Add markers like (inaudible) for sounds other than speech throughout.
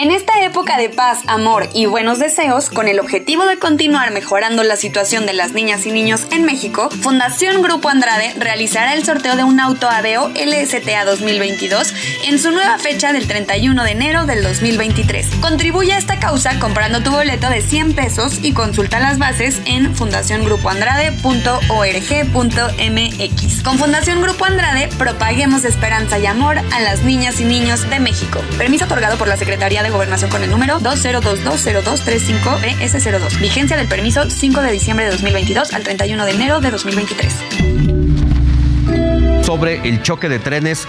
En esta época de paz, amor y buenos deseos, con el objetivo de continuar mejorando la situación de las niñas y niños en México, Fundación Grupo Andrade realizará el sorteo de un auto Aveo LSTA 2022 en su nueva fecha del 31 de enero del 2023. Contribuye a esta causa comprando tu boleto de 100 pesos y consulta las bases en fundaciongrupoandrade.org.mx. Con Fundación Grupo Andrade, propaguemos esperanza y amor a las niñas y niños de México. Permiso otorgado por la Secretaría de Gobernación con el número 202202335BS02. Vigencia del permiso 5 de diciembre de 2022 al 31 de enero de 2023. Sobre el choque de trenes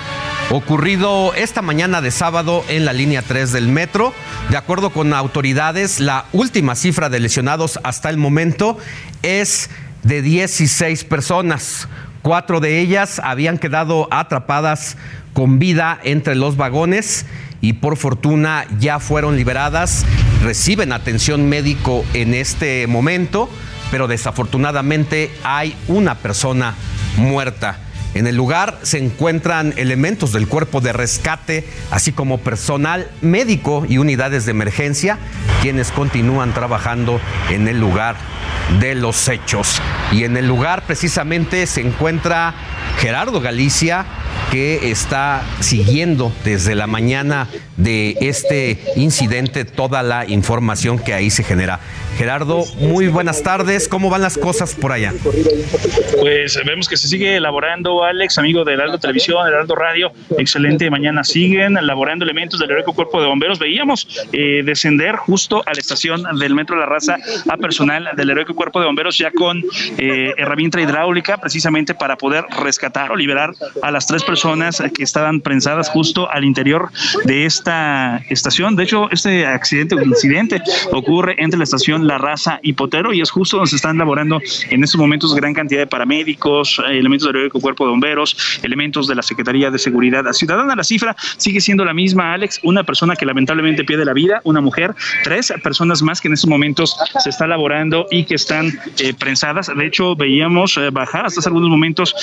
ocurrido esta mañana de sábado en la línea 3 del metro. De acuerdo con autoridades, la última cifra de lesionados hasta el momento es de 16 personas. Cuatro de ellas habían quedado atrapadas con vida entre los vagones y por fortuna ya fueron liberadas, reciben atención médico en este momento, pero desafortunadamente hay una persona muerta. En el lugar se encuentran elementos del cuerpo de rescate, así como personal médico y unidades de emergencia, quienes continúan trabajando en el lugar de los hechos. Y en el lugar precisamente se encuentra Gerardo Galicia, que está siguiendo desde la mañana de este incidente toda la información que ahí se genera. Gerardo, muy buenas tardes. ¿Cómo van las cosas por allá? Pues vemos que se sigue elaborando, Alex, amigo de Heraldo Televisión, Heraldo Radio. Excelente. Mañana siguen elaborando elementos del Heroico Cuerpo de Bomberos. Veíamos eh, descender justo a la estación del Metro La Raza a personal del Heroico Cuerpo de Bomberos ya con eh, herramienta hidráulica precisamente para poder rescatar o liberar a las tres personas que estaban prensadas justo al interior de esta estación. De hecho, este accidente o incidente ocurre entre la estación la Raza y Potero, y es justo donde se están elaborando en estos momentos gran cantidad de paramédicos, eh, elementos del heroico cuerpo de bomberos, elementos de la Secretaría de Seguridad Ciudadana. La cifra sigue siendo la misma, Alex, una persona que lamentablemente pierde la vida, una mujer, tres personas más que en estos momentos se está elaborando y que están eh, prensadas. De hecho, veíamos eh, bajar hasta hace algunos momentos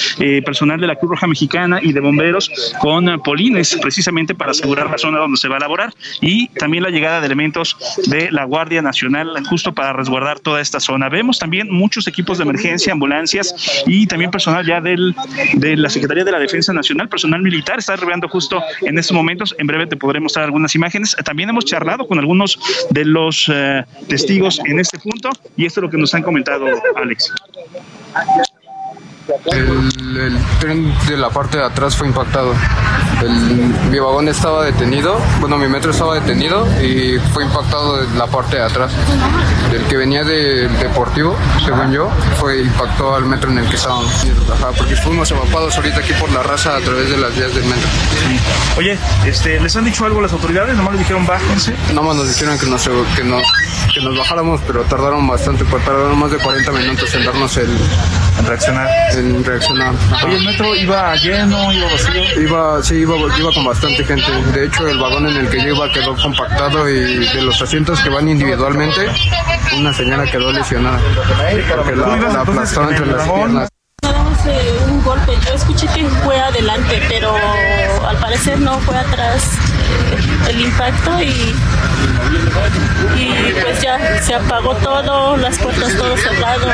personal de la Cruz Roja Mexicana y de bomberos con polines, precisamente para asegurar la zona donde se va a elaborar, y también la llegada de elementos de la Guardia Nacional justo para resguardar toda esta zona. Vemos también muchos equipos de emergencia, ambulancias y también personal ya del, de la Secretaría de la Defensa Nacional, personal militar, está arribando justo en estos momentos. En breve te podremos dar algunas imágenes. También hemos charlado con algunos de los eh, testigos en este punto y esto es lo que nos han comentado, Alex. El, tren de la parte de atrás fue impactado. mi vagón estaba detenido, bueno, mi metro estaba detenido y fue impactado de la parte de atrás. El que venía del deportivo, según yo, fue impactó al metro en el que estábamos. porque fuimos evacuados ahorita aquí por la raza a través de las vías del metro. Oye, este, ¿les han dicho algo las autoridades? ¿Nomás les dijeron bájense? Nomás nos dijeron que nos, que nos, que nos bajáramos, pero tardaron bastante, pues, tardaron más de 40 minutos en darnos el... En reaccionar en reaccionar. Oye, el metro iba lleno, iba vacío. Iba, sí, iba, iba con bastante gente. De hecho, el vagón en el que yo iba quedó compactado y de los asientos que van individualmente, una señora quedó lesionada. Porque la, la aplastó entre las piernas un golpe. Yo escuché que fue adelante, pero al parecer no fue atrás eh, el impacto y, y pues ya se apagó todo, las puertas todo cerrado.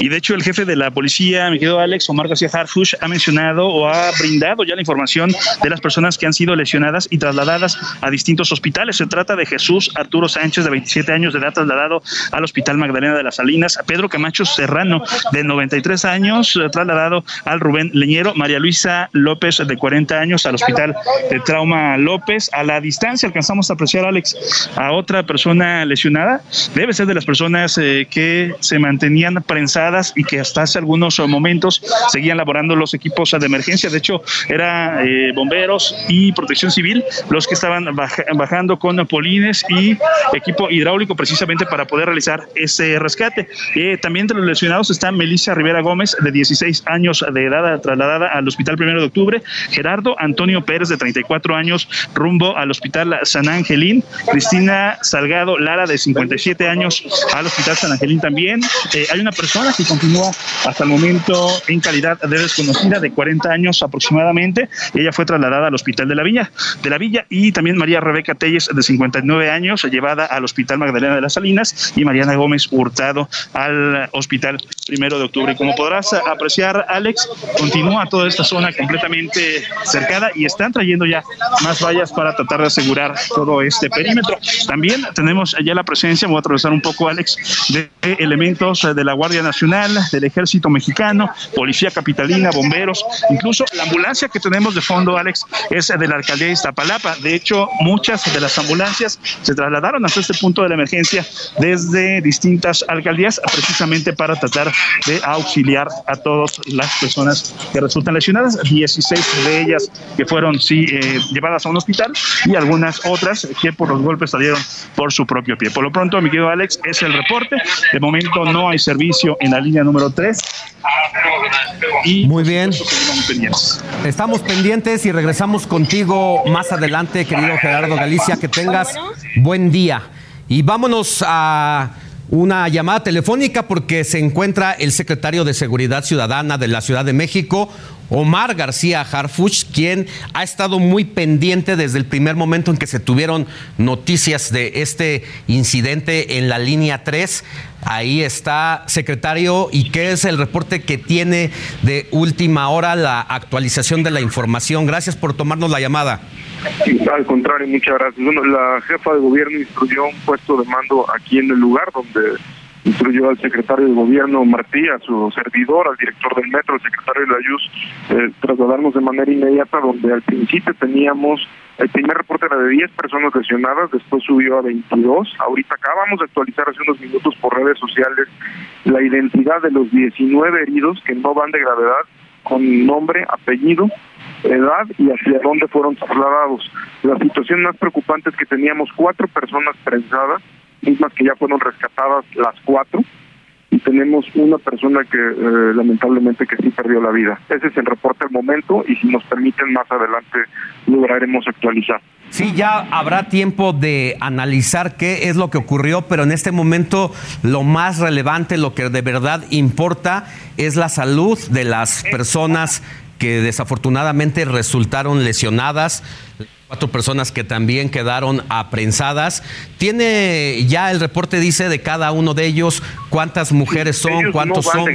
Y Y de hecho el jefe de la policía, mi querido Alex, Omar García Harfush, ha mencionado o ha brindado ya la información de las personas que han sido lesionadas y trasladadas a distintos hospitales. Se trata de Jesús Arturo Sánchez, de 27 años de edad, trasladado al Hospital Magdalena de las Salinas, a Pedro Camacho Serrano, de 93 años, trasladado al Rubén Leñero, María Luisa López, de 40 años, al Hospital de Trauma López. A la distancia alcanzamos a apreciar, Alex, a otra persona lesionada. Debe ser de las personas eh, que se mantenían prensadas y que hasta hace algunos momentos seguían laborando los equipos de emergencia. De hecho, era eh, bomberos y protección civil los que estaban bajando con polines y equipo hidráulico precisamente para poder realizar ese rescate. Eh, también entre los lesionados está Melissa Rivera Gómez, de 16 años de edad, trasladada al Hospital Primero de Octubre, Gerardo Antonio Pérez, de 34 años, rumbo al Hospital San Angelín, Cristina Salgado Lara, de 57 años, al Hospital San Angelín también. Eh, hay una persona que continúa hasta el momento en calidad de desconocida, de 40 años aproximadamente. Ella fue trasladada al Hospital de la Villa, de la Villa y también María Rebeca Telles, de 59 años, llevada al Hospital Magdalena de las Salinas y Mariana Gómez Hurtado al Hospital Primero de Octubre. Como podrás apreciar, Alex, continúa toda esta zona completamente cercada y están trayendo ya más vallas para tratar de asegurar todo este perímetro. También tenemos ya la presencia, voy a atravesar un poco, Alex, de elementos de la Guardia Nacional, del Ejército Mexicano, Policía Capitalina, bomberos, incluso la ambulancia que tenemos de fondo, Alex, es de la alcaldía de Iztapalapa. De hecho, muchas de las ambulancias se trasladaron hasta este punto de la emergencia desde distintas alcaldías precisamente para tratar de auxiliar a todas las personas que resultan lesionadas, 16 de ellas que fueron sí eh, llevadas a un hospital y algunas otras que por los golpes salieron por su propio pie. Por lo pronto, mi querido Alex, es el reporte. De momento no hay servicio en la línea número 3. Y Muy bien. Estamos pendientes y regresamos contigo más adelante, querido Gerardo Galicia. Que tengas buen día. Y vámonos a una llamada telefónica porque se encuentra el secretario de Seguridad Ciudadana de la Ciudad de México, Omar García Harfuch, quien ha estado muy pendiente desde el primer momento en que se tuvieron noticias de este incidente en la línea 3. Ahí está, secretario, ¿y qué es el reporte que tiene de última hora, la actualización de la información? Gracias por tomarnos la llamada. al contrario, muchas gracias. Bueno, la jefa de gobierno instruyó un puesto de mando aquí en el lugar donde instruyó al secretario de gobierno Martí, a su servidor, al director del metro, al secretario de la ayus eh, trasladarnos de manera inmediata donde al principio teníamos, el primer reporte era de 10 personas lesionadas, después subió a 22, ahorita acabamos de actualizar hace unos minutos por redes sociales la identidad de los 19 heridos que no van de gravedad, con nombre, apellido, edad y hacia dónde fueron trasladados. La situación más preocupante es que teníamos cuatro personas prensadas, mismas que ya fueron rescatadas las cuatro, y tenemos una persona que eh, lamentablemente que sí perdió la vida. Ese es el reporte al momento y si nos permiten más adelante lograremos actualizar. Sí, ya habrá tiempo de analizar qué es lo que ocurrió, pero en este momento lo más relevante, lo que de verdad importa es la salud de las personas que desafortunadamente resultaron lesionadas cuatro personas que también quedaron aprensadas. ¿Tiene ya el reporte, dice, de cada uno de ellos cuántas mujeres son, cuántos son?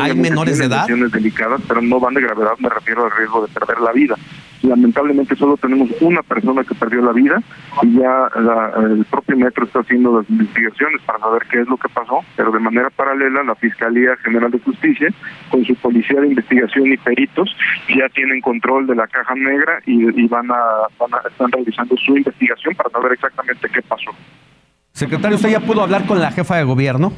¿Hay menores de edad? delicadas, pero no van de gravedad, me refiero al riesgo de perder la vida. Lamentablemente solo tenemos una persona que perdió la vida y ya el propio metro está haciendo las investigaciones para saber qué es lo que pasó, pero de manera paralela la Fiscalía General de Justicia con su policía de investigación y peritos ya tienen control de la caja negra y, van, a, van a están realizando su investigación para saber exactamente qué pasó. Secretario, ¿usted ya pudo hablar con la jefa de gobierno?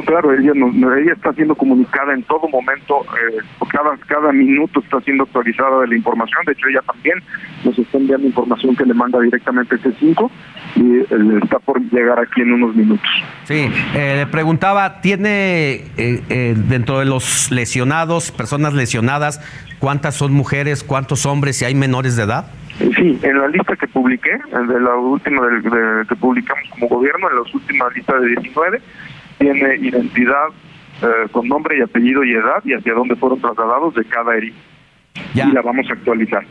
Claro, ella, ella está siendo comunicada en todo momento, eh, cada, cada minuto está siendo actualizada de la información, de hecho ella también nos está enviando información que le manda directamente C5 y eh, está por llegar aquí en unos minutos. Sí, eh, le preguntaba, ¿tiene eh, dentro de los lesionados, personas lesionadas, cuántas son mujeres, cuántos hombres y hay menores de edad? Sí, en la lista que publiqué, de la última que publicamos como gobierno, en la última lista de 19, tiene identidad eh, con nombre y apellido y edad y hacia dónde fueron trasladados de cada herido. Y la vamos a actualizar.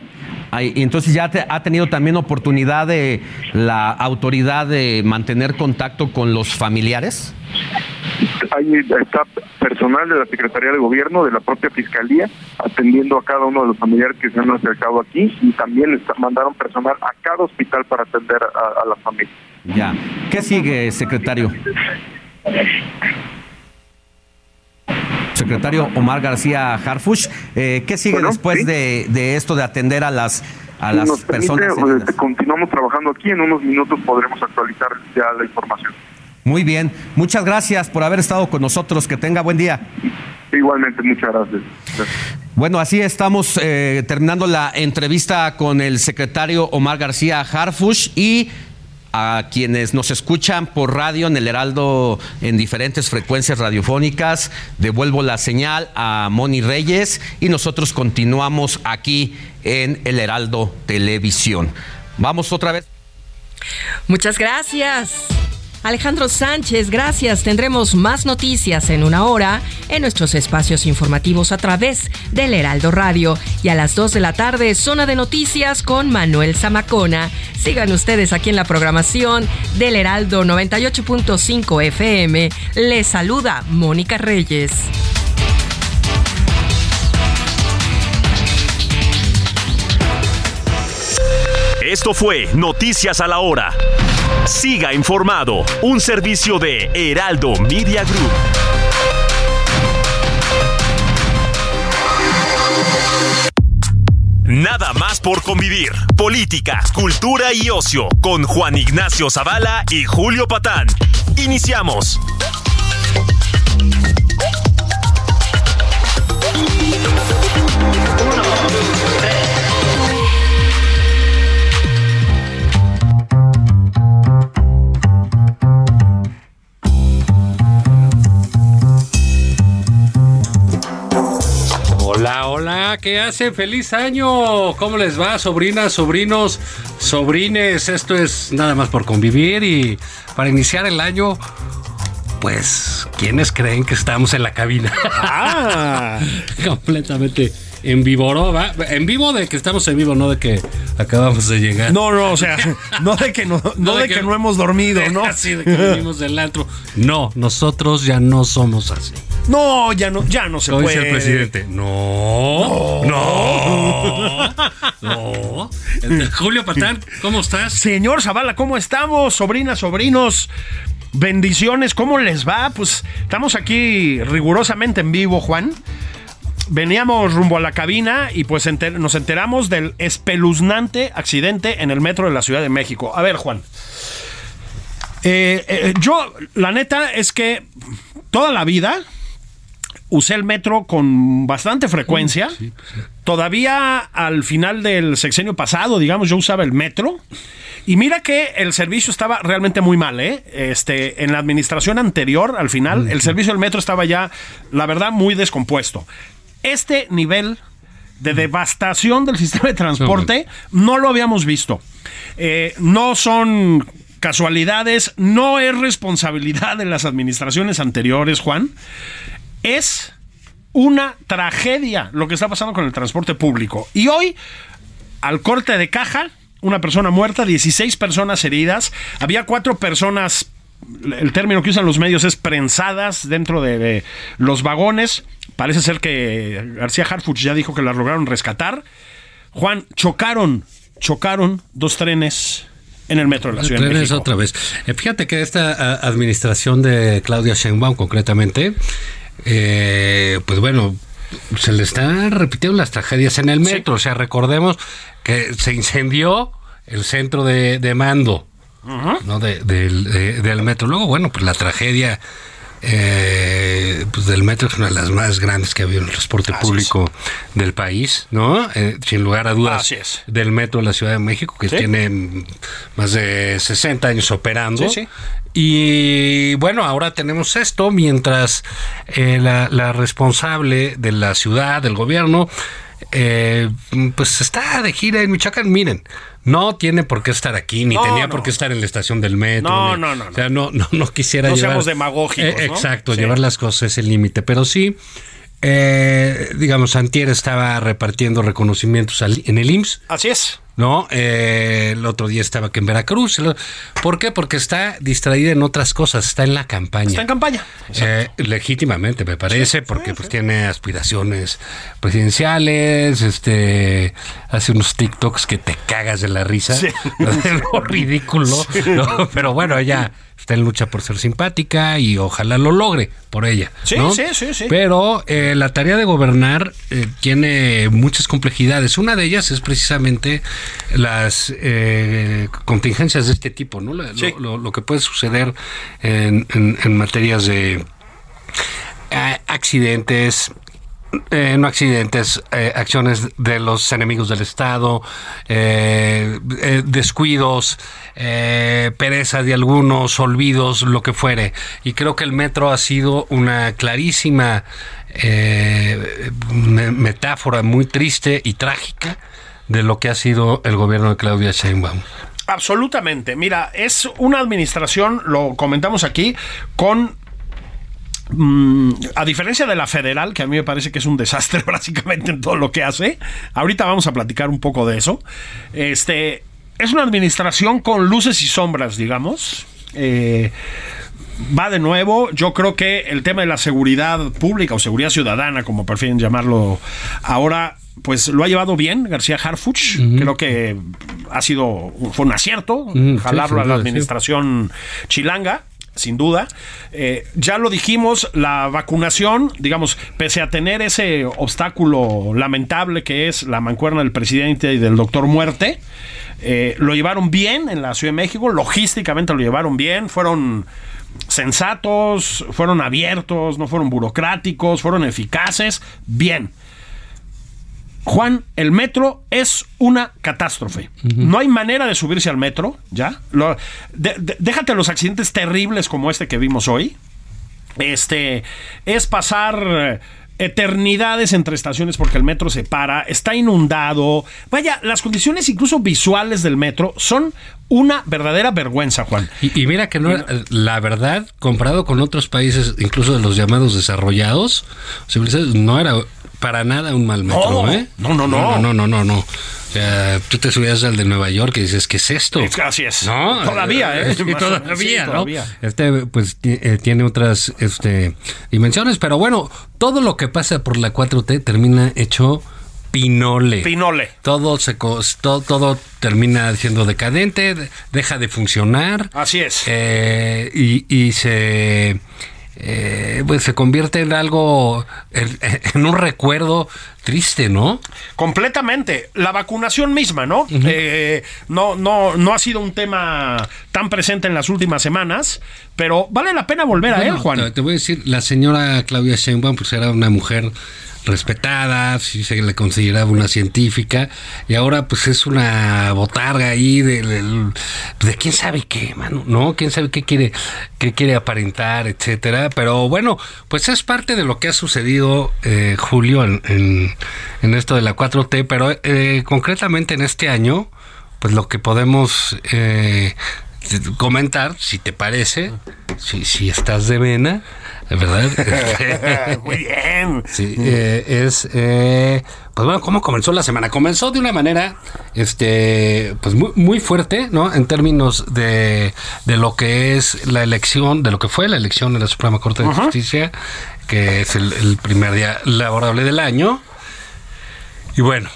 Ay, entonces ya te- ha tenido también oportunidad de la autoridad de mantener contacto con los familiares. Ahí está personal de la Secretaría de Gobierno, de la propia Fiscalía, atendiendo a cada uno de los familiares que se han acercado aquí y también está- mandaron personal a cada hospital para atender a, a la familia. Ya. ¿Qué sigue, secretario? Secretario Omar García Harfush, eh, ¿qué sigue Bueno, después sí. de, de esto de atender a las a las nos permite, personas? pues, heridas? continuamos trabajando aquí, en unos minutos podremos actualizar ya la información. Muy bien, muchas gracias por haber estado con nosotros. Que tenga buen día. Igualmente, muchas gracias. Bueno, así estamos eh, terminando la entrevista con el secretario Omar García Harfush y a quienes nos escuchan por radio en el Heraldo en diferentes frecuencias radiofónicas. Devuelvo la señal a Moni Reyes y nosotros continuamos aquí en el Heraldo Televisión. Vamos otra vez. Muchas gracias. Alejandro Sánchez, gracias. Tendremos más noticias en una hora en nuestros espacios informativos a través del Heraldo Radio. Y a las 2 de la tarde, zona de noticias con Manuel Zamacona. Sigan ustedes aquí en la programación del Heraldo 98.5 FM. Les saluda Mónica Reyes. Esto fue Noticias a la Hora. Siga informado, un servicio de Heraldo Media Group. Nada más por convivir. Política, cultura y ocio con Juan Ignacio Zavala y Julio Patán. Iniciamos. ¿Qué hacen? ¡Feliz año! ¿Cómo les va, sobrinas, sobrinos, sobrines? Esto es nada más por convivir y para iniciar el año, pues, ¿quiénes creen que estamos en la cabina? Ah. (laughs) Completamente en vivo, ¿no? ¿Va? En vivo de que estamos en vivo, no de que acabamos de llegar. No, no, o sea, (laughs) no de que no, no de que no hemos dormido, (laughs) ¿no? Así de que venimos del antro. No, nosotros ya no somos así. No, ya no, ya no se puede. dice el presidente. No, no, no. (laughs) Este, Julio Patán, ¿cómo estás? Señor Zavala, ¿cómo estamos? Sobrinas, sobrinos. Bendiciones, ¿cómo les va? Pues estamos aquí rigurosamente en vivo, Juan. Veníamos rumbo a la cabina y pues enter- nos enteramos del espeluznante accidente en el metro de la Ciudad de México. A ver, Juan. Eh, eh, yo, la neta es que toda la vida usé el metro con bastante frecuencia. Todavía al final del sexenio pasado, digamos, yo usaba el metro. Y mira que el servicio estaba realmente muy mal, ¿eh? Este, en la administración anterior, al final, el servicio del metro estaba ya, la verdad, muy descompuesto. Este nivel de devastación del sistema de transporte no lo habíamos visto. Eh, no son casualidades, no es responsabilidad de las administraciones anteriores, Juan. Es una tragedia lo que está pasando con el transporte público. Y hoy, al corte de caja, una persona muerta, 16 personas heridas, había cuatro personas, el término que usan los medios es prensadas dentro de, de los vagones. Parece ser que García Harfuch ya dijo que las lograron rescatar. Juan, chocaron, chocaron dos trenes en el metro de la Ciudad de Trenes México. otra vez. Eh, Fíjate que esta a, administración de Claudia Sheinbaum, concretamente, eh, pues bueno, se le están repitiendo las tragedias en el metro. O sea, recordemos que se incendió el centro de, de mando ¿no? De- de- del metro. Luego, bueno, pues la tragedia eh, pues del metro es una de las más grandes que ha habido en el transporte público del país, ¿no? Eh, sin lugar a dudas, Así es. del metro de la Ciudad de México, que Sí. tiene más de 60 años operando. Sí, sí. Y bueno, ahora tenemos esto mientras eh, la, la responsable de la ciudad, del gobierno, eh, pues está de gira en Michoacán. Miren, no tiene por qué estar aquí, ni No, tenía no. por qué estar en la estación del metro. No, ni- no, no, O sea, no, no, no quisiera No llevar. seamos demagógicos, Eh, ¿no? exacto, Sí. llevar las cosas a ese límite. Pero sí, eh, digamos, Antier estaba repartiendo reconocimientos al- en el IMSS. Así es. ¿No? Eh, el otro día estaba aquí en Veracruz. ¿Por qué? Porque está distraída en otras cosas, está en la campaña. Está en campaña. Eh, legítimamente, me parece, porque pues tiene aspiraciones presidenciales, este hace unos TikToks que te cagas de la risa, (laughs) lo ridículo, ¿no? pero bueno, ella está en lucha por ser simpática y ojalá lo logre por ella. Sí, ¿no? sí, sí, sí. Pero eh, la tarea de gobernar eh, tiene muchas complejidades. Una de ellas es precisamente las eh, contingencias de este tipo, ¿no? La- Sí. Lo, que puede suceder en, en- en materias de eh, accidentes. eh, no accidentes, eh, acciones de los enemigos del Estado, eh, descuidos, pereza de algunos, olvidos, lo que fuere. Y creo que el metro ha sido una clarísima me- metáfora muy triste y trágica de lo que ha sido el gobierno de Claudia Sheinbaum. Absolutamente. Mira, es una administración, lo comentamos aquí, con mm, a diferencia de la federal, que a mí me parece que es un desastre (laughs) básicamente en todo lo que hace, ahorita vamos a platicar un poco de eso. Este es una administración con luces y sombras, digamos. Eh, va de nuevo. Yo creo que el tema de la seguridad pública o seguridad ciudadana, como prefieren llamarlo ahora, pues lo ha llevado bien García Harfuch. Creo que ha sido fue un acierto Mm, sí, jalarlo a la sí. administración chilanga. Sin duda. Eh, ya lo dijimos, la vacunación, digamos, pese a tener ese obstáculo lamentable que es la mancuerna del presidente y del doctor Muerte, eh, lo llevaron bien en la Ciudad de México, logísticamente lo llevaron bien, fueron sensatos, fueron abiertos, no fueron burocráticos, fueron eficaces, bien. Juan, el metro es una catástrofe. No hay manera de subirse al metro, ¿ya? Lo- de- de- déjate los accidentes terribles como este que vimos hoy. Este es pasar eternidades entre estaciones porque el metro se para, está inundado. Vaya, las condiciones incluso visuales del metro son una verdadera vergüenza, Juan. Y, y mira que no era- la verdad, comparado con otros países, incluso de los llamados desarrollados, no era para nada un mal metro, No, ¿eh? no, no, no. No, no, no, no, no. Sea, tú te subías al de Nueva York y dices, ¿qué es esto? Así es. No, Todavía, ¿eh? (laughs) Sí, todavía, sí, ¿no? todavía. Este, pues, eh, tiene otras este, dimensiones, pero bueno, todo lo que pasa por la 4T termina hecho pinole. Pinole. Todo se todo, todo termina siendo decadente, de- deja de funcionar. Así es. Eh, y, y se eh, pues se convierte en algo en, (laughs) en un recuerdo triste, ¿no? Completamente. La vacunación misma, ¿no? Eh, no, no, no ha sido un tema tan presente en las últimas semanas, pero vale la pena volver a él, Juan. Te, te voy a decir, la señora Claudia Sheinbaum pues era una mujer respetada, sí se le consideraba una científica y ahora pues es una botarga ahí de, quién sabe qué, mano, ¿no? Quién sabe qué quiere qué quiere aparentar, etcétera, pero bueno, pues es parte de lo que ha sucedido eh, Julio en, en, en esto de la 4T, pero eh, concretamente en este año pues lo que podemos eh, comentar, si te parece, si, si estás de vena, ¿verdad? (laughs) Muy bien. Sí, eh, es eh, pues bueno, ¿cómo comenzó la semana? Comenzó de una manera este pues muy, muy fuerte, ¿no? En términos de, de lo que es la elección, de lo que fue la elección de la Suprema Corte de Justicia, que es el, el primer día laborable del año. Y bueno,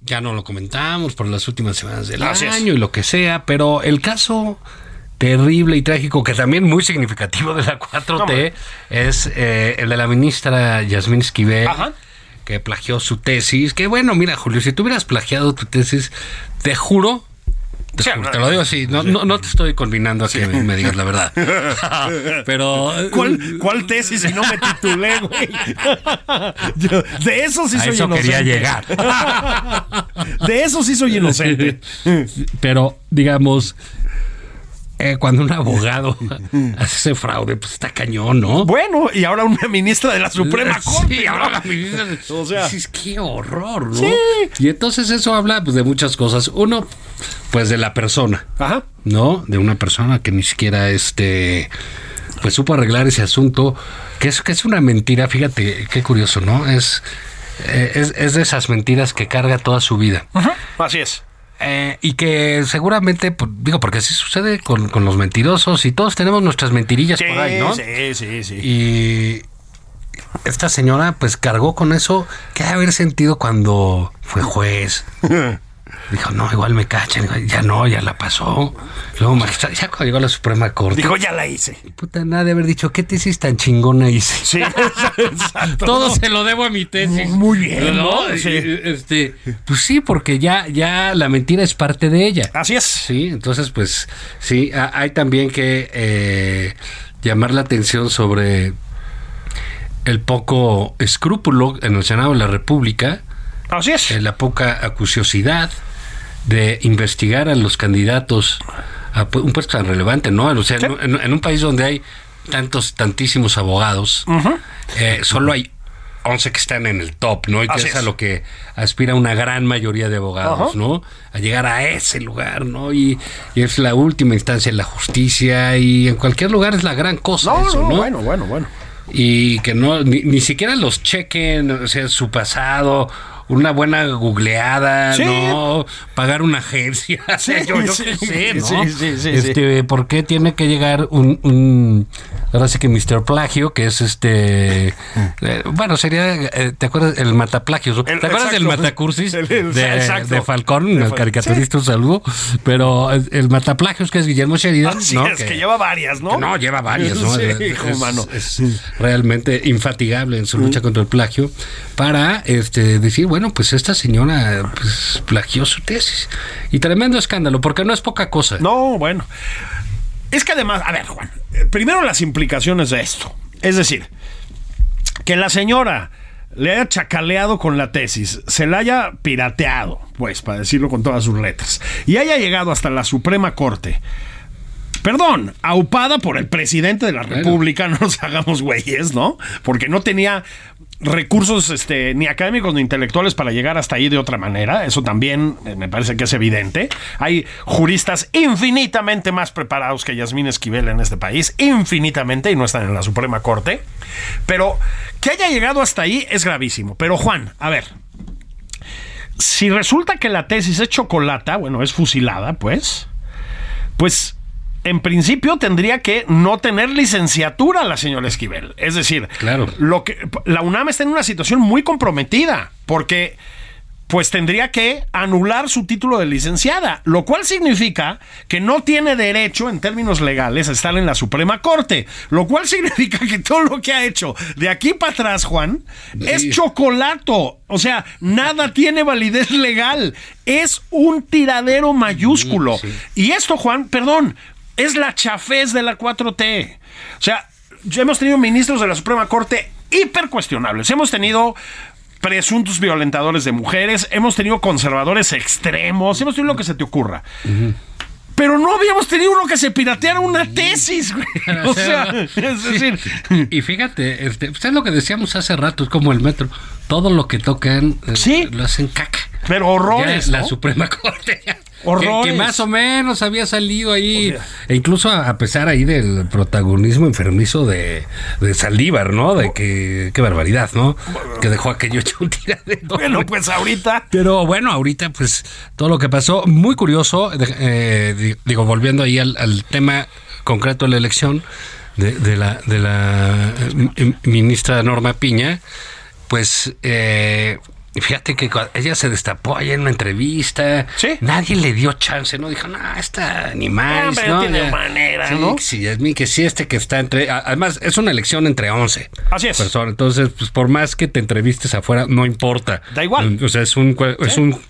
ya no lo comentamos por las últimas semanas del año y lo que sea, pero el caso terrible y trágico, que también muy significativo de la 4T, hombre. es eh, el de la ministra Yasmín Esquivel, Ajá. que plagió su tesis. Que bueno, mira, Julio, si tú hubieras plagiado tu tesis, te juro. Te, Sí, juro, no, te lo digo así, no, no, no te estoy convinando a que me, me digas la verdad. (laughs) Pero. eh, ¿Cuál, cuál tesis si no me titulé, güey? (laughs) Yo- de eso sí A soy eso quería inocente. llegar. (laughs) De eso sí soy inocente. Pero, digamos, eh, cuando un abogado (laughs) hace ese fraude, pues está cañón, ¿no? Bueno, y ahora una ministra de la Suprema Corte. ¿no? ahora la ministra- O sea. Dices, qué horror, ¿no? Sí. Y entonces eso habla pues, de muchas cosas. Uno, pues de la persona, Ajá. ¿no? De una persona que ni siquiera este pues supo arreglar ese asunto, que es, que es una mentira, fíjate, qué curioso, ¿no? Es, eh, es, es de esas mentiras que carga toda su vida. Así es. Eh, y que seguramente, pues, digo, porque así sucede con, con los mentirosos y todos tenemos nuestras mentirillas Sí, por ahí, ¿no? sí, sí, sí. Y esta señora pues cargó con eso que ha de haber sentido cuando fue juez. (laughs) Dijo, no, igual me cachan. Ya no, ya la pasó. Luego, magistrado, ya cuando llegó a la Suprema Corte. Dijo, ya la hice. Puta, nada de haber dicho, ¿qué tesis tan chingona hice? Sí, (laughs) exacto. Todo se lo debo a mi tesis. Muy bien, ¿no? Y, Sí. Este, pues sí, porque ya, ya la mentira es parte de ella. Así es. Sí, entonces, pues sí, ha- hay también que eh, llamar la atención sobre el poco escrúpulo en el Senado de la República, Así es. eh, la poca acuciosidad de investigar a los candidatos a un puesto tan relevante, ¿no? O sea, en, en- en un país donde hay tantos, tantísimos abogados, eh, solo hay 11 que están en el top, ¿no? Y que es a lo que aspira una gran mayoría de abogados, Ajá. ¿no? A llegar a ese lugar, ¿no? Y, y es la última instancia en la justicia y en cualquier lugar es la gran cosa No, eso, no, ¿no? bueno, bueno, bueno. y que no ni, ni siquiera los chequen, o sea, su pasado, una buena googleada, Sí. no pagar una agencia, Sí, (laughs) yo, yo qué sé, ¿no? sí, sí, sí, este, ¿por qué tiene que llegar un, un ahora sí que Mr. Plagio, que es este (laughs) eh, bueno, sería eh, ¿te acuerdas el mataplagio? ¿Te El- acuerdas del exacto. Matacursis (laughs) El- el- de, exacto. de Falcón, De el Fal- caricaturista, un saludo, pero el, el mataplagios que es Guillermo Sheridan, Así ¿no? es, que, lleva varias, ¿no? No, lleva varias, ¿no? (laughs) Sí, Es- hijo es- mano. es realmente infatigable en su lucha contra el plagio para este decir, bueno, pues esta señora pues, plagió su tesis. Y tremendo escándalo, porque no es poca cosa. No, bueno. Es que además, a ver, Juan, eh, primero las implicaciones de esto. Es decir, que la señora le haya chacaleado con la tesis, se la haya pirateado, pues, para decirlo con todas sus letras, y haya llegado hasta la Suprema Corte. Perdón, aupada por el presidente de la República, (laughs) no nos hagamos güeyes, ¿no? Porque no tenía recursos este, ni académicos ni intelectuales para llegar hasta ahí de otra manera. Eso también eh, me parece que es evidente. Hay juristas infinitamente más preparados que Yasmín Esquivel en este país, infinitamente, y no están en la Suprema Corte. Pero que haya llegado hasta ahí es gravísimo. Pero Juan, a ver, si resulta que la tesis es chocolata, bueno, es fusilada, pues, pues en principio tendría que no tener licenciatura la señora Esquivel. Es decir, Claro. lo que la UNAM está en una situación muy comprometida porque pues tendría que anular su título de licenciada, lo cual significa que no tiene derecho en términos legales a estar en la Suprema Corte, lo cual (laughs) significa que todo lo que ha hecho de aquí para atrás, Juan, es chocolato, o sea, nada (laughs) tiene validez legal, es un tiradero mayúsculo. Y esto, Juan, perdón, es la chafez de la 4T. O sea, ya hemos tenido ministros de la Suprema Corte hiper cuestionables. Hemos tenido presuntos violentadores de mujeres, hemos tenido conservadores extremos, hemos tenido lo que se te ocurra. Pero no habíamos tenido uno que se pirateara una tesis, güey. (laughs) O sea, (laughs) es decir, Y fíjate, este, pues es lo que decíamos hace rato, es como el metro. Todo lo que tocan eh, Sí. lo hacen caca. pero horrores. Ya la. Suprema (laughs) Corte. ya. Que, que más o menos había salido ahí. e incluso a, a pesar ahí del protagonismo enfermizo de, de Saldívar, ¿no? De que. Qué barbaridad, ¿no? Que dejó aquello hecho un (laughs) tiradero. Bueno, pues ahorita. Pero bueno, ahorita pues todo lo que pasó, muy curioso, eh, di- digo, volviendo ahí al, al tema concreto de la elección de, de la, de la eh, ministra Norma Piña, pues eh, fíjate que ella se destapó ahí en una entrevista, Sí. nadie le dio chance, ¿no? Dijo, no, esta ni más, Ah, pero ¿no? tiene Ya- manera, sí, ¿no? que sí, Yasmín, que sí, este que está entre... Además, es una elección entre 11 Así es. personas. Entonces, pues por más que te entrevistes afuera, no importa. Da igual. O sea, es un, es un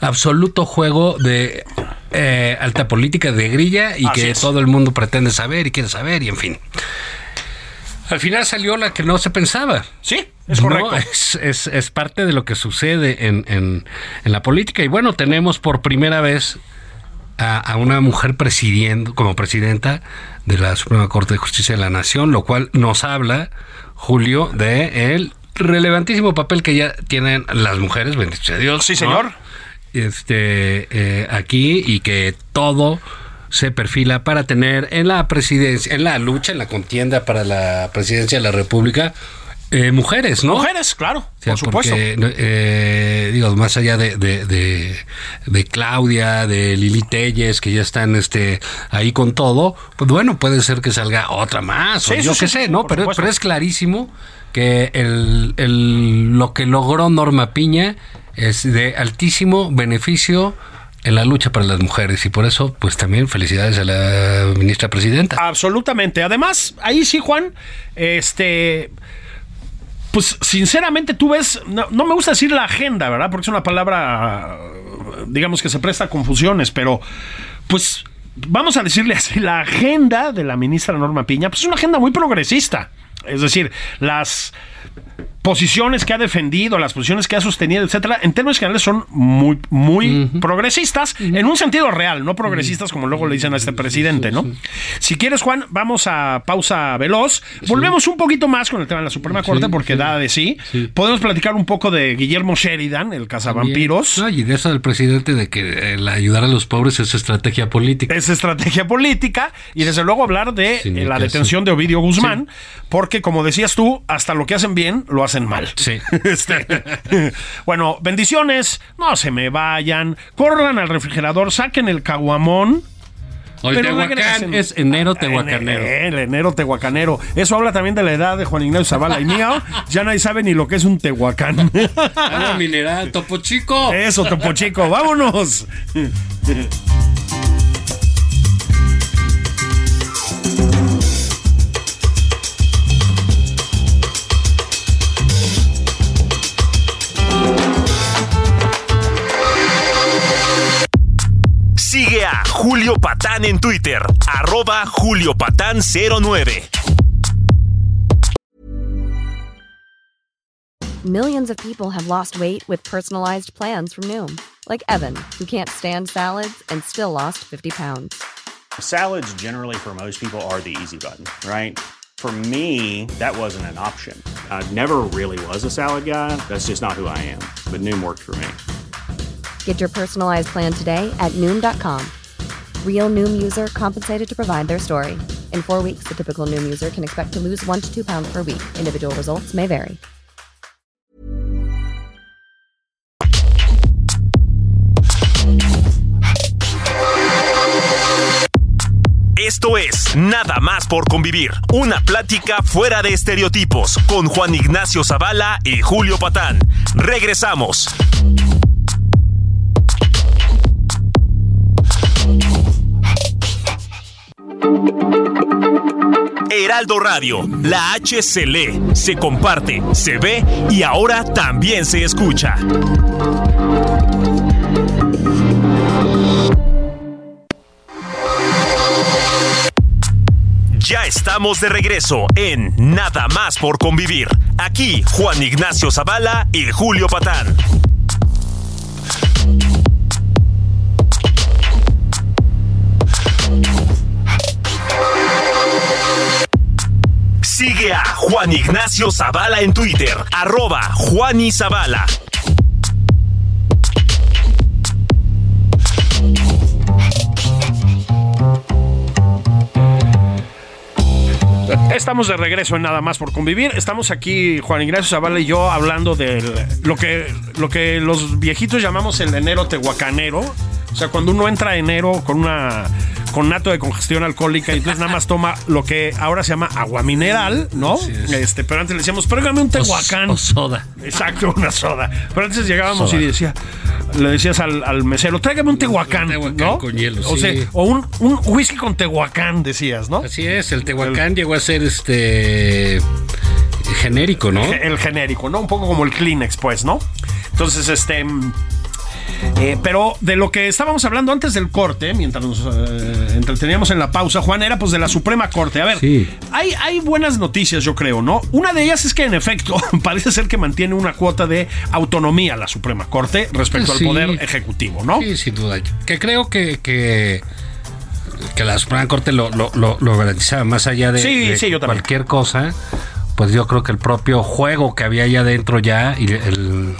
absoluto juego de eh, alta política de grilla y Así que es. todo el mundo pretende saber y quiere saber y en fin. Al final salió la que no se pensaba. Sí, es ¿no? correcto. Es, es- es parte de lo que sucede en, en- en la política. Y bueno, tenemos por primera vez a, a una mujer presidiendo, como presidenta de la Suprema Corte de Justicia de la Nación, lo cual nos habla, Julio, de el relevantísimo papel que ya tienen las mujeres, bendito sea Dios. Sí, ¿no? señor. Este, eh, aquí y que todo se perfila para tener en la presidencia, en la lucha, en la contienda para la presidencia de la República, eh, mujeres, ¿no? Mujeres, claro, O sea, por supuesto. porque, eh, digo, más allá de, de, de- de Claudia, de Lili Telles, que ya están este, ahí con todo, pues bueno, puede ser que salga otra más, o yo sí, qué sí, sé, ¿no? Pero, pero es clarísimo que el, el- lo que logró Norma Piña es de altísimo beneficio en la lucha para las mujeres y por eso, pues también felicidades a la ministra presidenta. Absolutamente. Además, ahí sí, Juan, este. Pues sinceramente tú ves, no, no me gusta decir la agenda, ¿verdad? Porque es una palabra, digamos que se presta a confusiones, pero pues vamos a decirle así, la agenda de la ministra Norma Piña, pues es una agenda muy progresista. Es decir, las posiciones que ha defendido, las posiciones que ha sostenido, etcétera, en términos generales son muy, muy progresistas, en un sentido real, no progresistas como luego le dicen a este presidente, ¿no? Si quieres, Juan, vamos a pausa veloz. Volvemos un poquito más con el tema de la Suprema Corte, porque da de sí. Podemos platicar un poco de Guillermo Sheridan, el cazavampiros. No, y de eso del presidente de que el ayudar a los pobres es estrategia política. Es estrategia política y desde luego hablar de eh, la detención de Ovidio Guzmán, porque como decías tú, hasta lo que hacen bien lo hacen mal. Sí. (laughs) Este, bueno, bendiciones, no se me vayan, corran al refrigerador, saquen el caguamón. O el pero Tehuacán es enero tehuacanero. El, enero tehuacanero. Eso habla también de la edad de Juan Ignacio Zavala y mío. Ya nadie sabe ni lo que es un tehuacán. Agua mineral, topo chico. Eso, Topo Chico, vámonos. Sigue a Julio Patán en Twitter, arroba Julio Patán 09. Millions of people have lost weight with personalized plans from Noom, like Evan, who can't stand salads and still lost 50 pounds. Salads, generally, for most people, are the easy button, right? For me, that wasn't an option. I never really was a salad guy. That's just not who I am. But Noom worked for me. Get your personalized plan today at Noom.com. Real Noom user compensated to provide their story. In four weeks, the typical Noom user can expect to lose one to two pounds per week. Individual results may vary. Esto es Nada más por convivir, una plática fuera de estereotipos con Juan Ignacio Zavala y Julio Patán. Regresamos. Heraldo Radio, la H se lee, se comparte, se ve y ahora también se escucha. Ya estamos de regreso en Nada más por convivir. Aquí Juan Ignacio Zavala y Julio Patán. A Juan Ignacio Zavala en Twitter, arroba Juan. Estamos de regreso en Nada más por convivir. Estamos aquí, Juan Ignacio Zavala y yo, hablando de lo que, lo que los viejitos llamamos el enero tehuacanero. O sea, cuando uno entra enero con una con nato de congestión alcohólica y entonces nada más toma lo que ahora se llama agua mineral, ¿no? Este, pero antes le decíamos, tráigame un tehuacán. O soda. Exacto, una soda. Pero antes llegábamos Soda. y decía, le decías al, al mesero, tráigame un tehuacán, tehuacán ¿no? con hielo, o, sí. sea, o un, un whisky con tehuacán, decías, ¿no? Así es, el Tehuacán llegó a ser este genérico, ¿no? El genérico, ¿no? Un poco como el Kleenex, pues, ¿no? Entonces, este... eh, pero de lo que estábamos hablando antes del corte, mientras nos eh, entreteníamos en la pausa, Juan, era pues de la Suprema Corte. A ver, Sí. hay, hay buenas noticias, yo creo, ¿no? Una de ellas es que, en efecto, (laughs) parece ser que mantiene una cuota de autonomía la Suprema Corte respecto Sí. al Poder Ejecutivo, ¿no? Sí, sin duda. Que creo que, que, que la Suprema Corte lo, lo, lo, lo garantizaba más allá de, Sí, de sí, yo también. cualquier cosa. Pues yo creo que el propio juego que había allá adentro ya y el,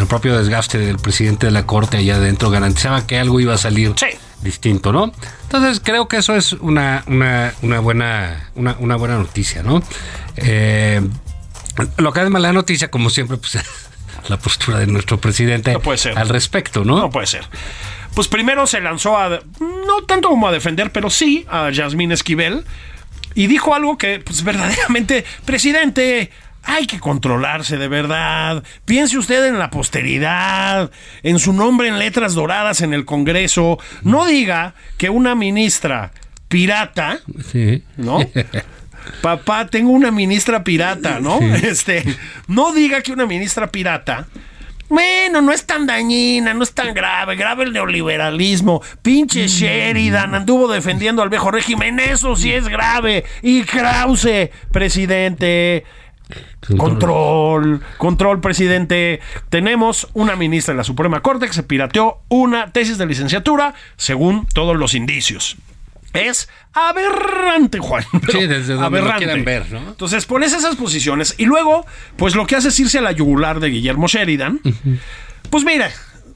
el propio desgaste del presidente de la Corte allá adentro garantizaba que algo iba a salir Sí. distinto, ¿no? Entonces creo que eso es una, una, una buena, una, una, buena noticia, ¿no? Eh, lo que es mala noticia, como siempre, pues (laughs) la postura de nuestro presidente al respecto, ¿no? No puede ser. Pues primero se lanzó a, no tanto como a defender, pero sí a Yasmín Esquivel y dijo algo que, pues verdaderamente, presidente, hay que controlarse de verdad. Piense usted en la posteridad, en su nombre en letras doradas en el Congreso. No diga que una ministra pirata, sí. ¿no? (laughs) Papá, tengo una ministra pirata, ¿no? Este, no diga que una ministra pirata bueno, no es tan dañina, no es tan grave. Grave el neoliberalismo. Pinche mm. Sheridan anduvo defendiendo al viejo régimen. Eso sí es grave. Y Krause, presidente. Control, control, presidente. Tenemos una ministra de la Suprema Corte que se pirateó una tesis de licenciatura según todos los indicios. Es aberrante, Juan. Sí, desde donde aberrante. Lo ver, ¿no? Entonces pones esas posiciones y luego, pues lo que hace es irse a la yugular de Guillermo Sheridan. Pues mira,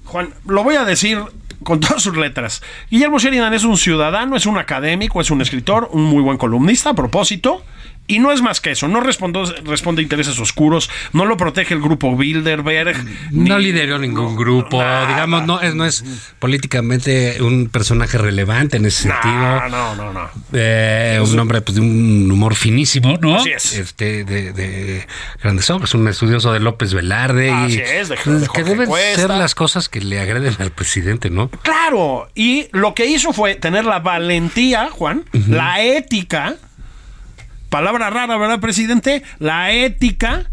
Juan, lo voy a decir con (laughs) todas sus letras. Guillermo Sheridan es un ciudadano, es un académico, es un escritor, un muy buen columnista a propósito. Y no es más que eso, no responde a intereses oscuros, no lo protege el grupo Bilderberg. No lideró ningún grupo, digamos, no es, no es políticamente un personaje relevante en ese sentido. No, no, no. Eh, un hombre pues, de un humor finísimo, ¿no? Así es. Este, de, de grandes obras, un estudioso de López Velarde. Así es, de, de Que deben ser las cosas que le agreden al presidente, ¿no? Claro, y lo que hizo fue tener la valentía, Juan, la ética palabra rara, ¿verdad, presidente? La ética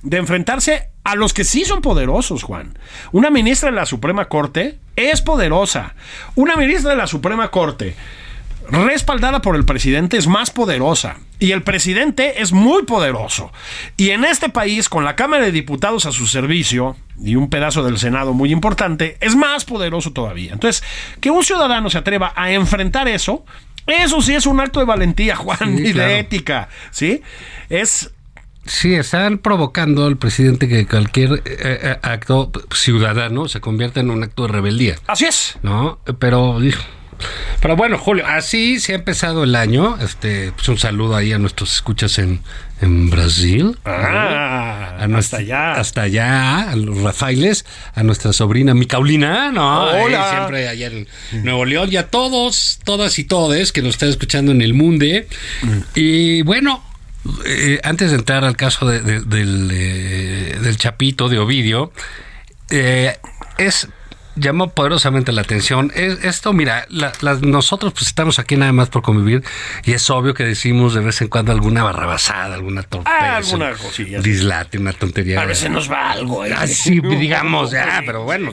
de enfrentarse a los que sí son poderosos, Juan. Una ministra de la Suprema Corte es poderosa. Una ministra de la Suprema Corte respaldada por el presidente es más poderosa. Y el presidente es muy poderoso. Y en este país, con la Cámara de Diputados a su servicio y un pedazo del Senado muy importante, es más poderoso todavía. Entonces, que un ciudadano se atreva a enfrentar eso, eso sí es un acto de valentía, (laughs) Juan, y de ética, ¿sí? Es Sí, están provocando al presidente que cualquier eh, eh, acto ciudadano se convierta en un acto de rebeldía. Así es. ¿No? Pero pero bueno, Julio, así se ha empezado el año. Este, pues un saludo ahí a nuestros escuchas en, en Brasil. Ah, hasta allá. Hasta allá, a los Rafaeles, a nuestra sobrina Micaulina, ¿no? Hola. siempre allá en Nuevo León y a todos, todas y todes que nos están escuchando en el Munde. Mm. Y bueno, eh, antes de entrar al caso del, eh, del Chapito de Ovidio, eh, es llamó poderosamente la atención. esto, mira, nosotros pues estamos aquí nada más por convivir y es obvio que decimos de vez en cuando alguna barrabasada, alguna torpeza. Ah, alguna cosilla. Dislate, una tontería. A veces nos va algo. ¿eh? Así, (laughs) digamos, ya, pero bueno,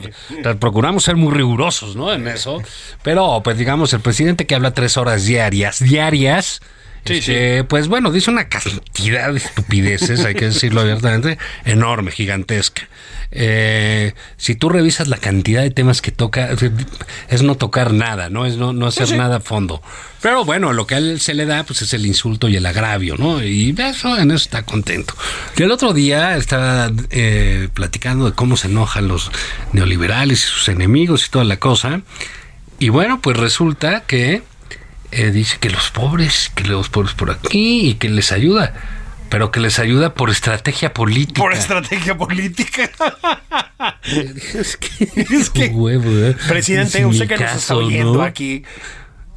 procuramos ser muy rigurosos, ¿no? En eso. Pero, pues digamos, el presidente que habla tres horas diarias, diarias, este, pues bueno, dice una cantidad de estupideces, hay que decirlo (laughs) abiertamente, enorme, gigantesca. Eh, si tú revisas la cantidad de temas que toca, es no tocar nada, ¿no? Es no, hacer nada a fondo. Pero bueno, lo que a él se le da, pues es el insulto y el agravio, ¿no? Y eso, en eso está contento. Y el otro día estaba eh, platicando de cómo se enojan los neoliberales y sus enemigos y toda la cosa. Y bueno, pues resulta que eh, dice que los pobres, que los pobres por aquí y que les ayuda pero que les ayuda por estrategia política. Por estrategia política. (laughs) es que, (laughs) es que ¿eh? presidente, usted que nos está oyendo aquí.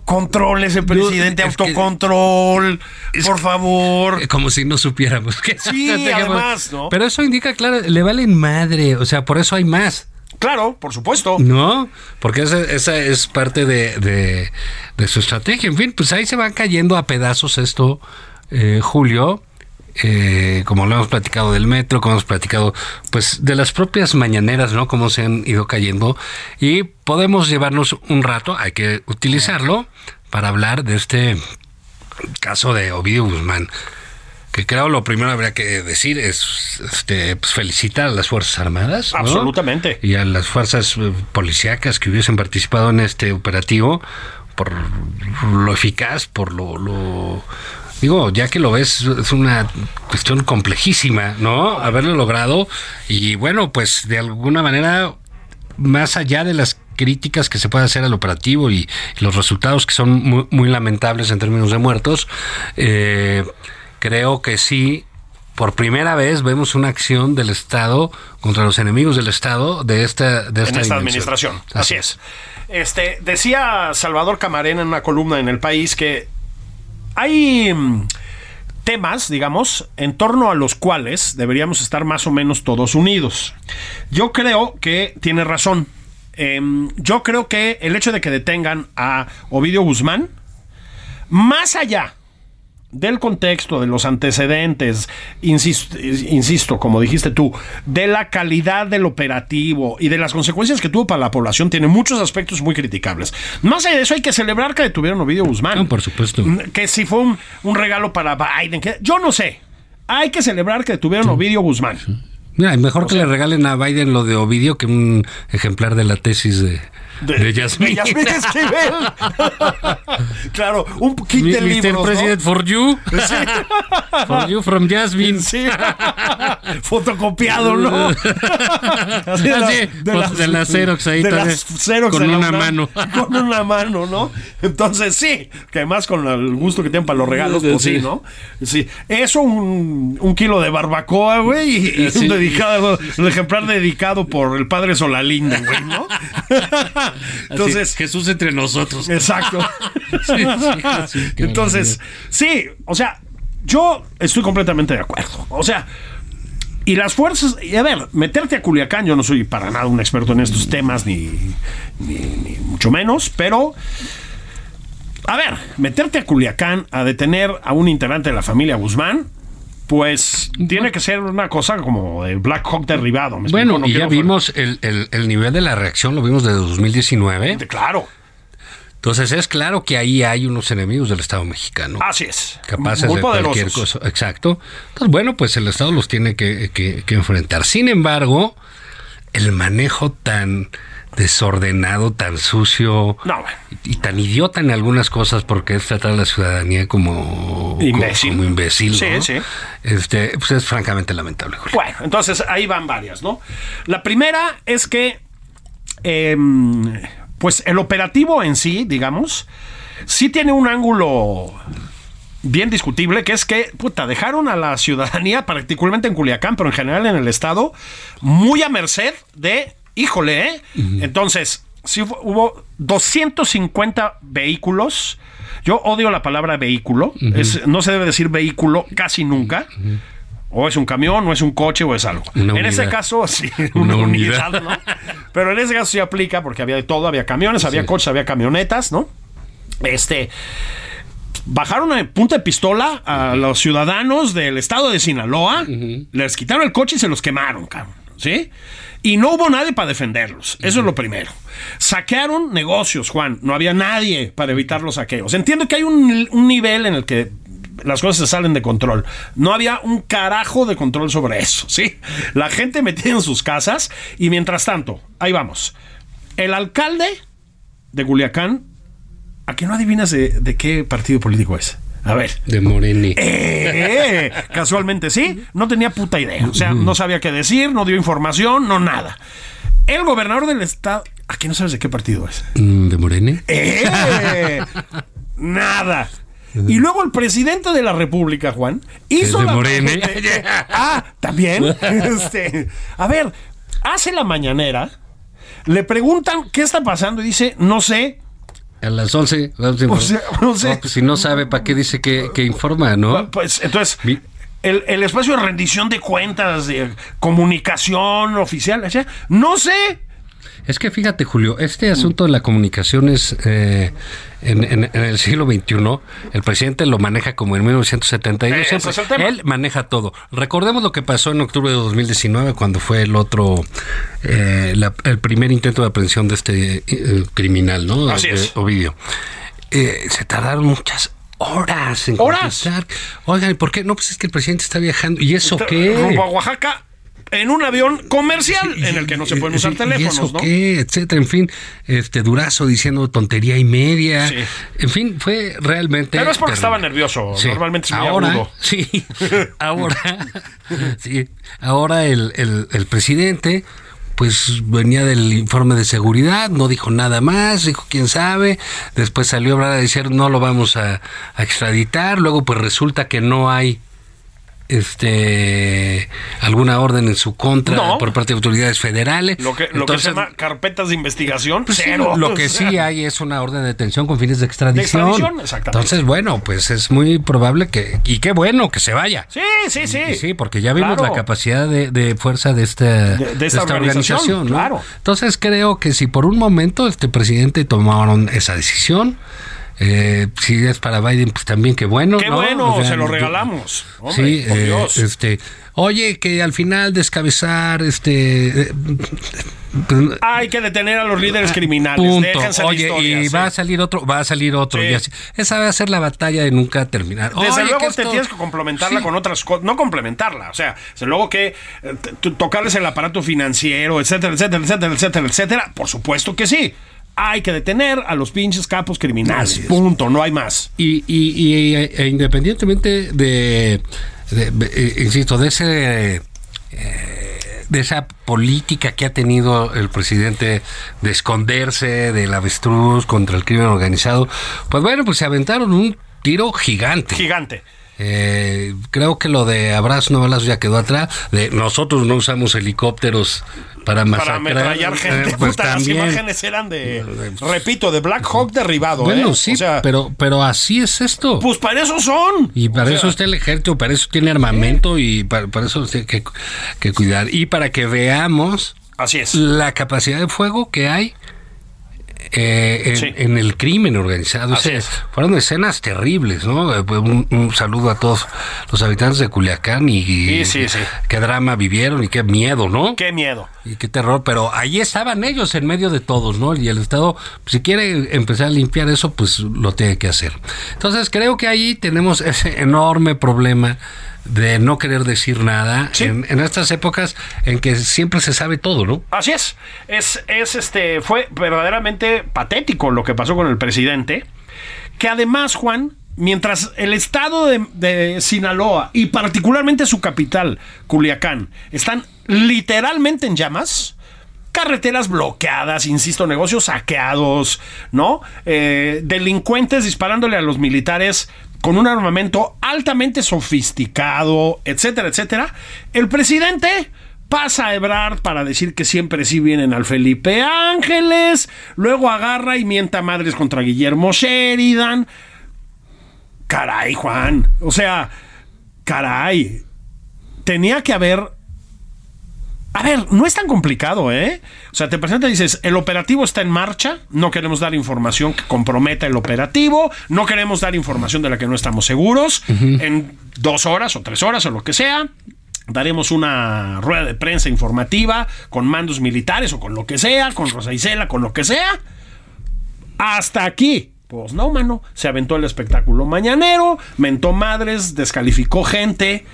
Control ese presidente, autocontrol, por favor. Eh, como si no supiéramos que Sí, (laughs) además, ¿no? Pero eso indica, claro, le valen madre, o sea, por eso hay más. Claro, por supuesto. No, porque esa, es parte de, de, su estrategia. En fin, pues ahí se va cayendo a pedazos esto, eh, Julio. Eh, como lo hemos platicado del metro, como hemos platicado, pues de las propias mañaneras, ¿no? Cómo se han ido cayendo. Y podemos llevarnos un rato, hay que utilizarlo para hablar de este caso de Ovidio Guzmán que creo lo primero habría que decir es este, pues, felicitar a las Fuerzas Armadas. Absolutamente. Y a las fuerzas eh, policíacas que hubiesen participado en este operativo por lo eficaz, por lo, digo, ya que lo ves, es una cuestión complejísima, ¿no? Haberlo logrado y bueno, pues de alguna manera, más allá de las críticas que se puede hacer al operativo y, los resultados que son muy, muy, lamentables en términos de muertos, eh, creo que sí por primera vez vemos una acción del Estado contra los enemigos del Estado de esta, de esta, en esta administración. Así, es. Este, decía Salvador Camarena en una columna en El País que hay mm, temas, digamos, en torno a los cuales deberíamos estar más o menos todos unidos. Yo creo que tiene razón. Em, yo creo que el hecho de que detengan a Ovidio Guzmán, más allá del contexto, de los antecedentes, insisto, insisto, como dijiste tú, de la calidad del operativo y de las consecuencias que tuvo para la población, tiene muchos aspectos muy criticables. Más allá de eso, hay que celebrar que detuvieron a Ovidio Guzmán. por supuesto. Mm, que si fue un, regalo para Biden, que yo no sé. Hay que celebrar que detuvieron a Ovidio Guzmán. Mira, mejor que le regalen a Biden lo de Ovidio que un ejemplar de la tesis de, de, de Yasmín. Esquivel. (laughs) claro, un kit de libros. Mr. President for you. Sí. (laughs) For you from Jasmine. Sí. (laughs) Fotocopiado, ¿no? Así de, Así, de, las, de la Xerox ahí. De las Xerox con una mano. Con una mano, ¿no? Entonces, sí. Que además con el gusto que tienen para los regalos, pues sí, ¿no? Sí. Eso, un, un kilo de barbacoa, güey. Y, y un, dedicado, un ejemplar dedicado por el padre Solalinde, güey, ¿no? Entonces, Jesús entre nosotros. Exacto. (laughs) Entonces, sí, o sea, yo estoy completamente de acuerdo. O sea, y las fuerzas, y a ver, meterte a Culiacán, yo no soy para nada un experto en estos temas, ni, ni, mucho menos, pero, a ver, meterte a Culiacán a detener a un integrante de la familia Guzmán, pues tiene que ser una cosa como el Black Hawk derribado. bueno, y ya vimos el, el, nivel de la reacción, lo vimos desde 2019. claro. Entonces es claro que ahí hay unos enemigos del Estado mexicano. Así es. Capaces de cualquier cosa. Exacto. Entonces, bueno, pues el Estado los tiene que, que, que enfrentar. Sin embargo, el manejo tan desordenado, tan sucio y tan idiota en algunas cosas porque es tratar a la ciudadanía como imbécil. Como, imbécil sí, sí. Este, pues es francamente lamentable. Bueno, entonces ahí van varias, ¿no? La primera es que, em, pues el operativo en sí, digamos, sí tiene un ángulo bien discutible, que es que, puta, dejaron a la ciudadanía, (laughs) particularmente en Culiacán, pero en general en el estado, muy a merced de híjole, ¿eh? Entonces, sí hubo 250 vehículos. Yo odio la palabra vehículo. no se debe decir vehículo casi nunca. O es un camión, o es un coche, o es algo. en ese caso, sí, una, (laughs) unidad, ¿no? Pero en ese caso sí aplica porque había de todo, había camiones, había coches, había camionetas, ¿no? Este bajaron a punta de pistola a los ciudadanos del estado de Sinaloa, les quitaron el coche y se los quemaron, cabrón. ¿Sí? Y no hubo nadie para defenderlos. Eso es lo primero. Saquearon negocios, Juan. No había nadie para evitar los saqueos. Entiendo que hay un, nivel en el que las cosas se salen de control. No había un carajo de control sobre eso, ¿sí? La gente metida en sus casas y mientras tanto, ahí vamos. El alcalde de Culiacán, ¿a qué no adivinas de qué partido político es? A ver. De Moreni. Eh, casualmente sí, no tenía puta idea. O sea, no sabía qué decir, no dio información, no nada. El gobernador del estado. Aquí no sabes de qué partido es. Mm, ¿De Moreni? Eh, nada. Y luego el presidente de la República, Juan, hizo de Moreni? ah, también. (laughs) Este, a ver, hace la mañanera, le preguntan qué está pasando y dice, no sé, a las 11. O sea, no sé. pues si no sabe, ¿para qué dice que, informa, no? Pues entonces, el, el, espacio de rendición de cuentas, de comunicación oficial, sea, no sé. Es que fíjate, Julio, este asunto de la comunicación es eh, en, el siglo XXI, el presidente lo maneja como en 1972. él maneja todo. Recordemos lo que pasó en octubre de 2019 cuando fue el otro, eh, el primer intento de aprehensión de este eh, criminal, ¿no? Así es. Ovidio. se tardaron muchas horas en ¿Horas? Oigan, ¿y por qué? No, pues es que el presidente está viajando. ¿Y eso qué? Rumbo a Oaxaca en un avión comercial en el que no se pueden usar teléfonos, ¿y eso qué? etcétera, en fin, este Durazo diciendo tontería y media. En fin, fue realmente Pero es porque estaba nervioso, normalmente es muy ahora, (laughs) Sí. ahora (laughs) sí, ahora el, el, el presidente pues venía del informe de seguridad, no dijo nada más, dijo quién sabe, después salió a decir no lo vamos a, a extraditar, luego pues resulta que no hay este alguna orden en su contra por parte de autoridades federales. Lo que, lo que se llama carpetas de investigación, pues cero. lo que sí (laughs) hay es una orden de detención con fines de extradición. De extradición, exactamente. Entonces, bueno, pues es muy probable que, y qué bueno que se vaya. Sí, sí, sí. sí, porque ya vimos la capacidad de, fuerza de esta, de, esta, organización. Claro. Entonces creo que si por un momento este presidente tomaron esa decisión, eh, si es para Biden, pues también qué bueno. Qué bueno, se lo regalamos. sí, eh, este, oye, que al final descabezar, este. Eh, Hay que detener a los líderes ah, criminales. Punto. Oye, y va a salir otro, va a salir otro. esa va a ser la batalla de nunca terminar. Desde luego te tienes que complementarla con otras cosas. No complementarla, o sea, desde luego que tocarles el aparato financiero, etcétera, etcétera, etcétera, etcétera, etcétera. Por supuesto que sí hay que detener a los pinches capos criminales. Punto, no hay más. Y, y, e independientemente de, eh, insisto, de ese... Eh, de esa política que ha tenido el presidente de esconderse del avestruz contra el crimen organizado, pues bueno, pues se aventaron un tiro gigante. Gigante. Eh, creo que lo de Abrazo no Balazo ya quedó atrás. De nosotros no usamos helicópteros para masacrar. Para gente. Eh, pues las imágenes eran de, repito, de Black Hawk derribado. Bueno, ¿eh? sí, pero, pero así es esto. Pues para eso son. Y para eso está el ejército, para eso tiene armamento y para, eso tiene que, que cuidar. Y para que veamos Así es. la capacidad de fuego que hay eh, en, el crimen organizado. fueron escenas terribles, ¿no? Eh, pues, un, saludo a todos los habitantes de Culiacán y, qué drama vivieron y qué miedo, ¿no? Qué miedo. Y qué terror, pero ahí estaban ellos en medio de todos, ¿no? Y el Estado, si quiere empezar a limpiar eso, pues lo tiene que hacer. Entonces creo que ahí tenemos ese enorme problema de no querer decir nada en, estas épocas en que siempre se sabe todo, ¿no? Así es. Es, es este, fue verdaderamente patético lo que pasó con el presidente, que además, Juan, mientras el estado de, de, Sinaloa y particularmente su capital, Culiacán, están literalmente en llamas. Carreteras bloqueadas, insisto, negocios saqueados, ¿no? Eh, delincuentes disparándole a los militares con un armamento altamente sofisticado, etcétera, etcétera, el presidente pasa a Ebrard para decir que siempre sí vienen al Felipe Ángeles, luego agarra y mienta madres contra Guillermo Sheridan. Caray, Juan. O sea, caray. Tenía que haber a ver, no es tan complicado, ¿eh? O sea, te presenta y dices, el operativo está en marcha, no queremos dar información que comprometa el operativo, no queremos dar información de la que no estamos seguros, en dos horas o tres horas o lo que sea, daremos una rueda de prensa informativa con mandos militares o con lo que sea, con Rosa Isela, con lo que sea. Hasta aquí. Pues no, mano. Se aventó el espectáculo mañanero, mentó madres, descalificó gente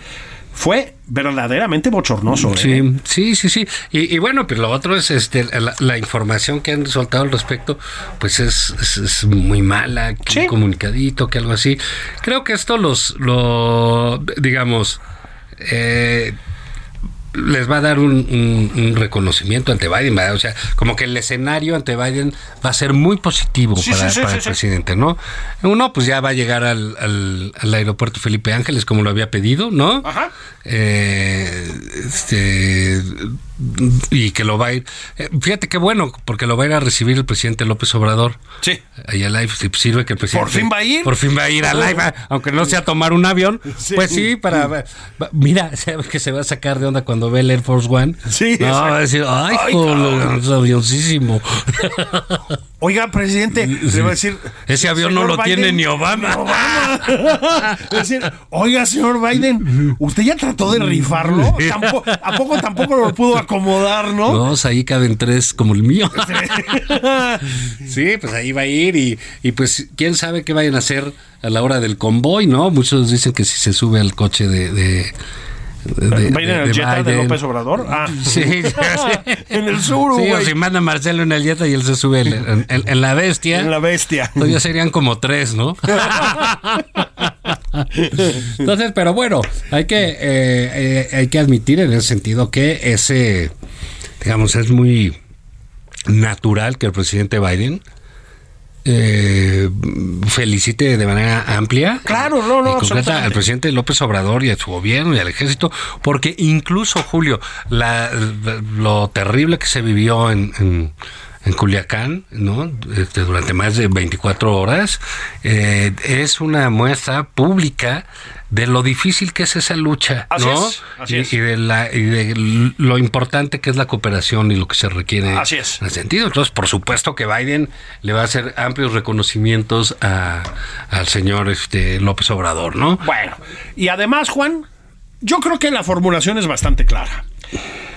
fue verdaderamente bochornoso. Sí, ¿eh? sí, sí, sí. Y, bueno, pero lo otro es este la, información que han soltado al respecto, pues es, es, muy mala, que un comunicadito, que algo así. Creo que esto los, lo, digamos, eh, les va a dar un, reconocimiento ante Biden, o sea, como que el escenario ante Biden va a ser muy positivo para, el presidente, ¿no? Uno, pues ya va a llegar al, al, aeropuerto Felipe Ángeles como lo había pedido, ¿no? Ajá. Eh, este y que lo va a ir. Eh, fíjate qué bueno, porque lo va a ir a recibir el presidente López Obrador. Sí. Ahí al live, sirve que el presidente. Por fin va a ir. Por fin va a ir al live, aunque no sea tomar un avión. Pues sí, para. Mira, (laughs) que se va a sacar de onda cuando ve el Air Force One. Sí. No, va a decir, ay, ay avioncísimo. (laughs) Oiga, presidente, le va a decir. Ese avión no lo tiene ni Obama. Obama. (laughs) decir, oiga, señor Biden, ¿usted ya trató de rifarlo? ¿A poco tampoco lo pudo acomodar, no? Dos, ahí caben tres como el mío. (laughs) sí, pues ahí va a ir y, y pues quién sabe qué vayan a hacer a la hora del convoy, ¿no? Muchos dicen que si se sube al coche de de, ¿Va en el Jetta de López Obrador? Ah. Sí, (laughs) en el sur, Sí, o si manda Marcelo en el Jetta y él se sube en, la bestia. En la bestia. Entonces ya serían como tres, ¿no? (laughs) Entonces, pero bueno, hay que, eh, eh, hay que admitir en ese sentido que ese digamos, es muy natural que el presidente Biden eh, felicite de manera amplia claro, no, no, y completa al presidente López Obrador y a su gobierno y al ejército, porque incluso, Julio, la, lo terrible que se vivió en, en en Culiacán, ¿no? Este, durante más de 24 horas, eh, es una muestra pública de lo difícil que es esa lucha, ¿no? así y, es. y de la, y de lo importante que es la cooperación y lo que se requiere Así es. en ese sentido. Entonces, por supuesto que Biden le va a hacer amplios reconocimientos a, al señor este, López Obrador, ¿no? Bueno, y además, Juan, yo creo que la formulación es bastante clara.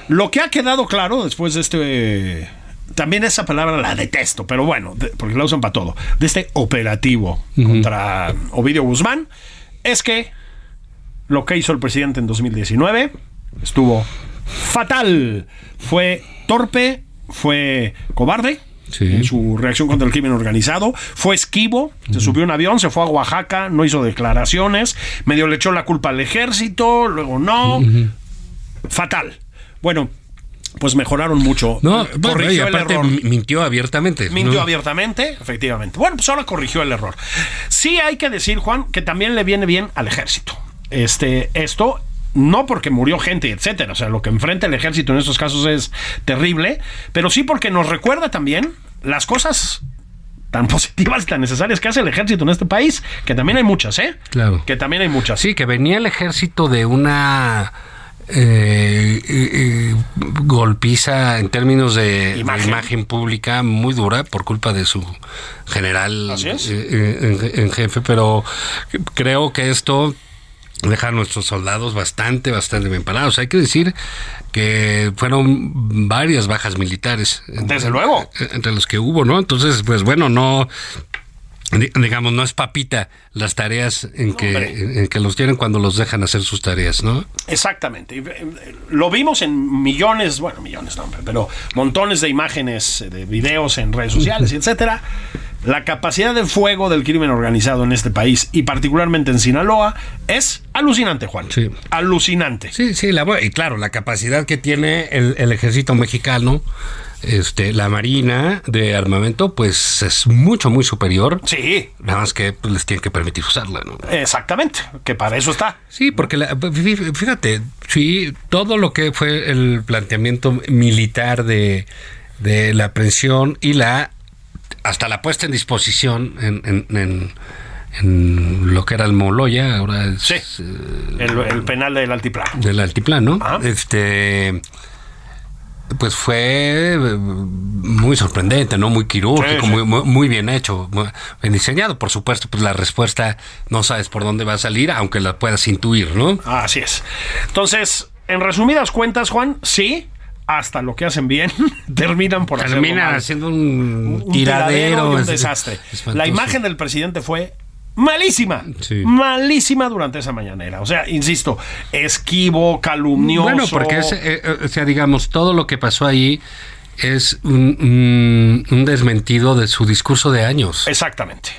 Lo que ha quedado claro después de este también esa palabra la detesto, pero bueno, de, porque la usan para todo, de este operativo uh -huh. contra Ovidio Guzmán, es que lo que hizo el presidente en 2019 estuvo fatal. Fue torpe, fue cobarde. Sí. En su reacción contra el crimen organizado, fue esquivo, uh -huh. se subió a un avión, se fue a Oaxaca, no hizo declaraciones, medio le echó la culpa al ejército, luego no. Uh -huh. Fatal. Bueno, pues mejoraron mucho. No, bueno, y aparte el error. mintió abiertamente. Mintió ¿no? abiertamente, efectivamente. Bueno, pues ahora corrigió el error. Sí hay que decir, Juan, que también le viene bien al ejército. Este, esto no porque murió gente, etcétera. O sea, lo que enfrenta el ejército en estos casos es terrible, pero sí porque nos recuerda también las cosas tan (laughs) positivas y tan necesarias que hace el ejército en este país, que también hay muchas, ¿eh? Claro. Que también hay muchas. Sí, que venía el ejército de una eh, eh, golpiza en términos de imagen. de imagen. pública muy dura por culpa de su general eh, en, en, jefe, pero creo que esto deja a nuestros soldados bastante, bastante bien parados. Hay que decir que fueron varias bajas militares. Desde entre, luego. Entre los que hubo, ¿no? Entonces, pues bueno, no digamos, no es papita las tareas en que, en que los tienen cuando los dejan hacer sus tareas, ¿no? Exactamente. Lo vimos en millones, bueno, millones no, pero montones de imágenes, de videos en redes sociales, (laughs) etcétera. La capacidad de fuego del crimen organizado en este país y particularmente en Sinaloa es alucinante, Juan. Sí. Alucinante. Sí, sí, la, y claro, la capacidad que tiene el, el ejército mexicano este, la marina de armamento, pues es mucho, muy superior. Sí. Nada más que pues, les tienen que permitir usarla, ¿no? Exactamente, que para eso está. Sí, porque la, fíjate, sí, todo lo que fue el planteamiento militar de, de la aprehensión y la hasta la puesta en disposición en, en, en en lo que era el Moloya, ahora es, sí, el, el, penal del altiplano. Del altiplano. Este pues fue muy sorprendente, ¿no? Muy quirúrgico, sí, sí. Muy, muy, bien hecho, muy bien diseñado. Por supuesto, pues la respuesta no sabes por dónde va a salir, aunque la puedas intuir, ¿no? Así es. Entonces, en resumidas cuentas, Juan, sí, hasta lo que hacen bien (laughs) terminan por terminan haciendo un, un tiradero, un desastre. Espantoso. La imagen del presidente fue malísima, sí. malísima durante esa mañanera. O sea, insisto, esquivo, calumnioso. Bueno, porque es, eh, o sea, digamos, todo lo que pasó ahí es un, un, un desmentido de su discurso de años. Exactamente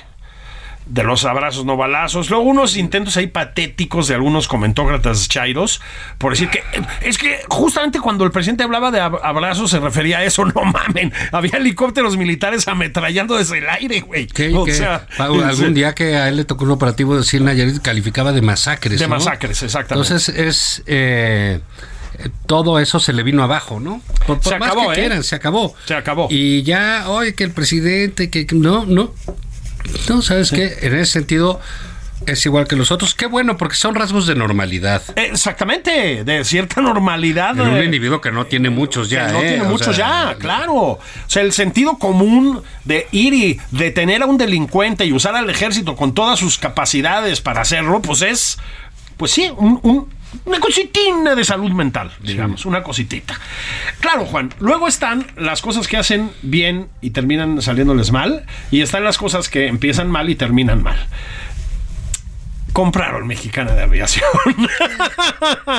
de los abrazos no balazos, luego unos intentos ahí patéticos de algunos comentócratas chairos por decir que es que justamente cuando el presidente hablaba de abrazos se refería a eso, (laughs) no mamen, había helicópteros militares ametrallando desde el aire, güey. O sea, algún sí. día que a él le tocó un operativo decir Nayarit calificaba de masacres. De ¿no? masacres, exactamente. Entonces es eh, todo eso se le vino abajo, ¿no? Por, por se más acabó, que ¿eh? quieran, se acabó. Se acabó. Y ya, oye, que el presidente, que no, no. No, ¿sabes sí. qué? En ese sentido es igual que los otros. Qué bueno, porque son rasgos de normalidad. Exactamente, de cierta normalidad. En un individuo que no tiene muchos ya. Que no eh, tiene muchos sea, ya, claro. O sea, el sentido común de ir y detener a un delincuente y usar al ejército con todas sus capacidades para hacerlo, pues es, pues sí, un, un una cositina de salud mental, digamos, sí. una cositita. Claro, Juan, luego están las cosas que hacen bien y terminan saliéndoles mal, y están las cosas que empiezan mal y terminan mal. Compraron Mexicana de Aviación.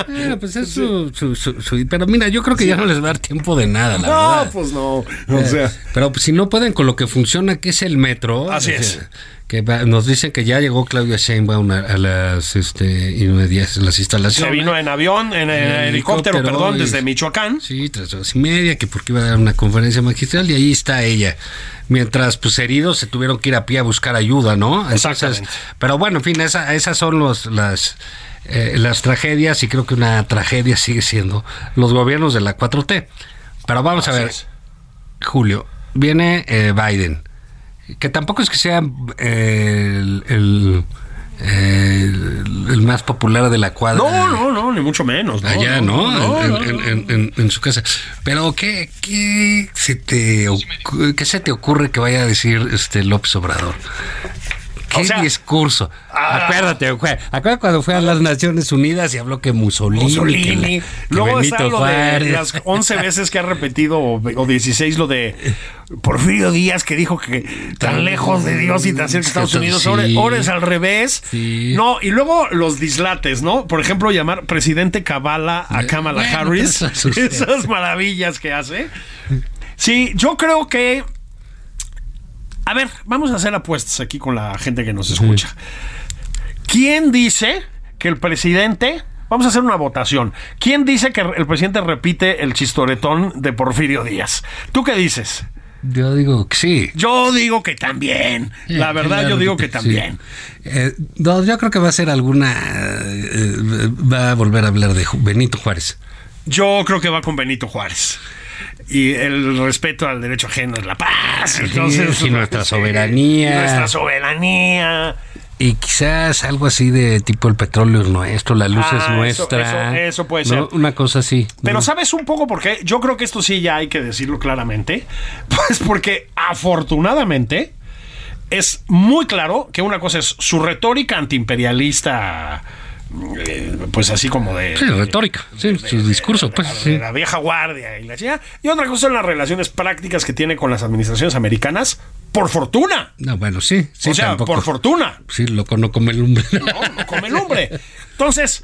Bueno, (laughs) pues es su, su, su, su, Pero mira, yo creo que sí. ya no les va a dar tiempo de nada, la no, verdad. pues no. O sea. Pero si no pueden con lo que funciona, que es el metro. Así es. Que va- nos dicen que ya llegó Claudia Sheinbaum a, a las este las Se instalaciones. vino en avión, en, en En helicóptero, helicóptero, perdón, y- desde Michoacán. Sí, tres horas y media, que porque iba a dar una conferencia magistral y ahí está ella. Mientras pues heridos se tuvieron que ir a pie a buscar ayuda, ¿no? Entonces, Exactamente. pero bueno, en fin, esa- esas son los, las, eh, las tragedias y creo que una tragedia sigue siendo los gobiernos de la 4T. Pero vamos a ver, es. Julio, viene eh, Biden, que tampoco es que sea eh, el, el, el- el más popular de la cuadra. No, no, no, ni mucho menos. No, Allá, ¿no? no, en, no, en- no. en- en- en su casa. Pero, ¿qué, qué, se te, qué se te ocurre que vaya a decir este López Obrador? ¿Qué O sea, discurso? ah. acuérdate, acuérdate cuando fue a las Naciones Unidas y habló que Mussolini, Mussolini. que, la- que Luego Benito está lo de las 11 (laughs) veces que ha repetido, o, o 16, lo de Porfirio Díaz, que dijo que tan lejos de Dios y tan cerca de Estados Sí. Unidos. Ahora, ahora es al revés. Sí. No, y luego los dislates, ¿no? Por ejemplo, llamar presidente Kabbalah a Kamala Bueno, Harris. (laughs) Esas maravillas que hace. Sí, yo creo que. A ver, vamos a hacer apuestas aquí con la gente que nos escucha. ¿Quién dice que el presidente... Vamos a hacer una votación. ¿Quién dice que el presidente repite el chistoretón de Porfirio Díaz? ¿Tú qué dices? Yo digo que sí. Yo digo que también. La verdad, yo digo que sí. también. Eh, no, yo creo que va a ser alguna. eh, va a volver a hablar de Benito Juárez. Yo creo que va con Benito Juárez. Y el respeto al derecho ajeno es la paz. Entonces, y nuestra sí, soberanía. Nuestra soberanía. Y quizás algo así de tipo el petróleo es nuestro, la luz Ah, es eso- nuestra. eso- eso puede ¿no? ser. Una cosa así. Pero ¿no? ¿sabes un poco por qué? Yo creo que esto sí ya hay que decirlo claramente. (laughs) Pues porque afortunadamente es muy claro que una cosa es su retórica antiimperialista, eh, pues así como de... Sí, retórica, sí, su discurso, pues de sí. la vieja guardia y la chingada. Y otra cosa son las relaciones prácticas que tiene con las administraciones americanas, por fortuna. No, bueno, sí, sí, o sea, tampoco. por fortuna. Sí, loco no come lumbre. No, no come lumbre. Entonces,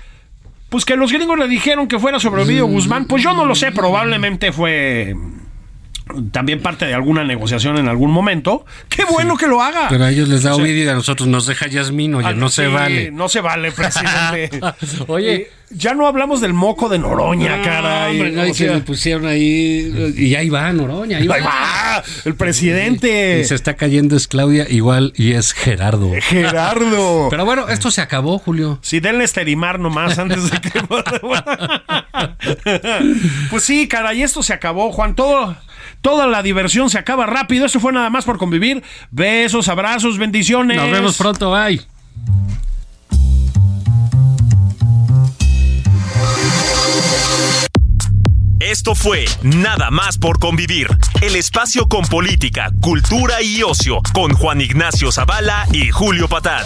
pues que los gringos le dijeron que fuera sobre Ovidio Guzmán, pues yo no lo sé, probablemente fue también parte de alguna negociación en algún momento. Qué bueno que lo haga. Pero a ellos les da O sea, Ovidio y a nosotros nos deja Yasmín, oye, ah, no se sí, vale. No se vale, (laughs) presidente. (laughs) Oye. Eh, ya no hablamos del moco de Noroña, No, caray. hombre, no, y que le pusieron ahí y ahí va Noroña, ahí va. ahí va, el presidente. Y se está cayendo es Claudia igual y es Gerardo. (laughs) Gerardo. Pero bueno, esto se acabó, Julio. Sí, denle esterimar nomás antes de que. pues sí, caray, esto se acabó, Juan. Todo, toda la diversión se acaba rápido. Eso fue nada más por convivir. Besos, abrazos, bendiciones. Nos vemos pronto, bye. Esto fue Nada más por convivir, el espacio con política, cultura y ocio, con Juan Ignacio Zavala y Julio Patán.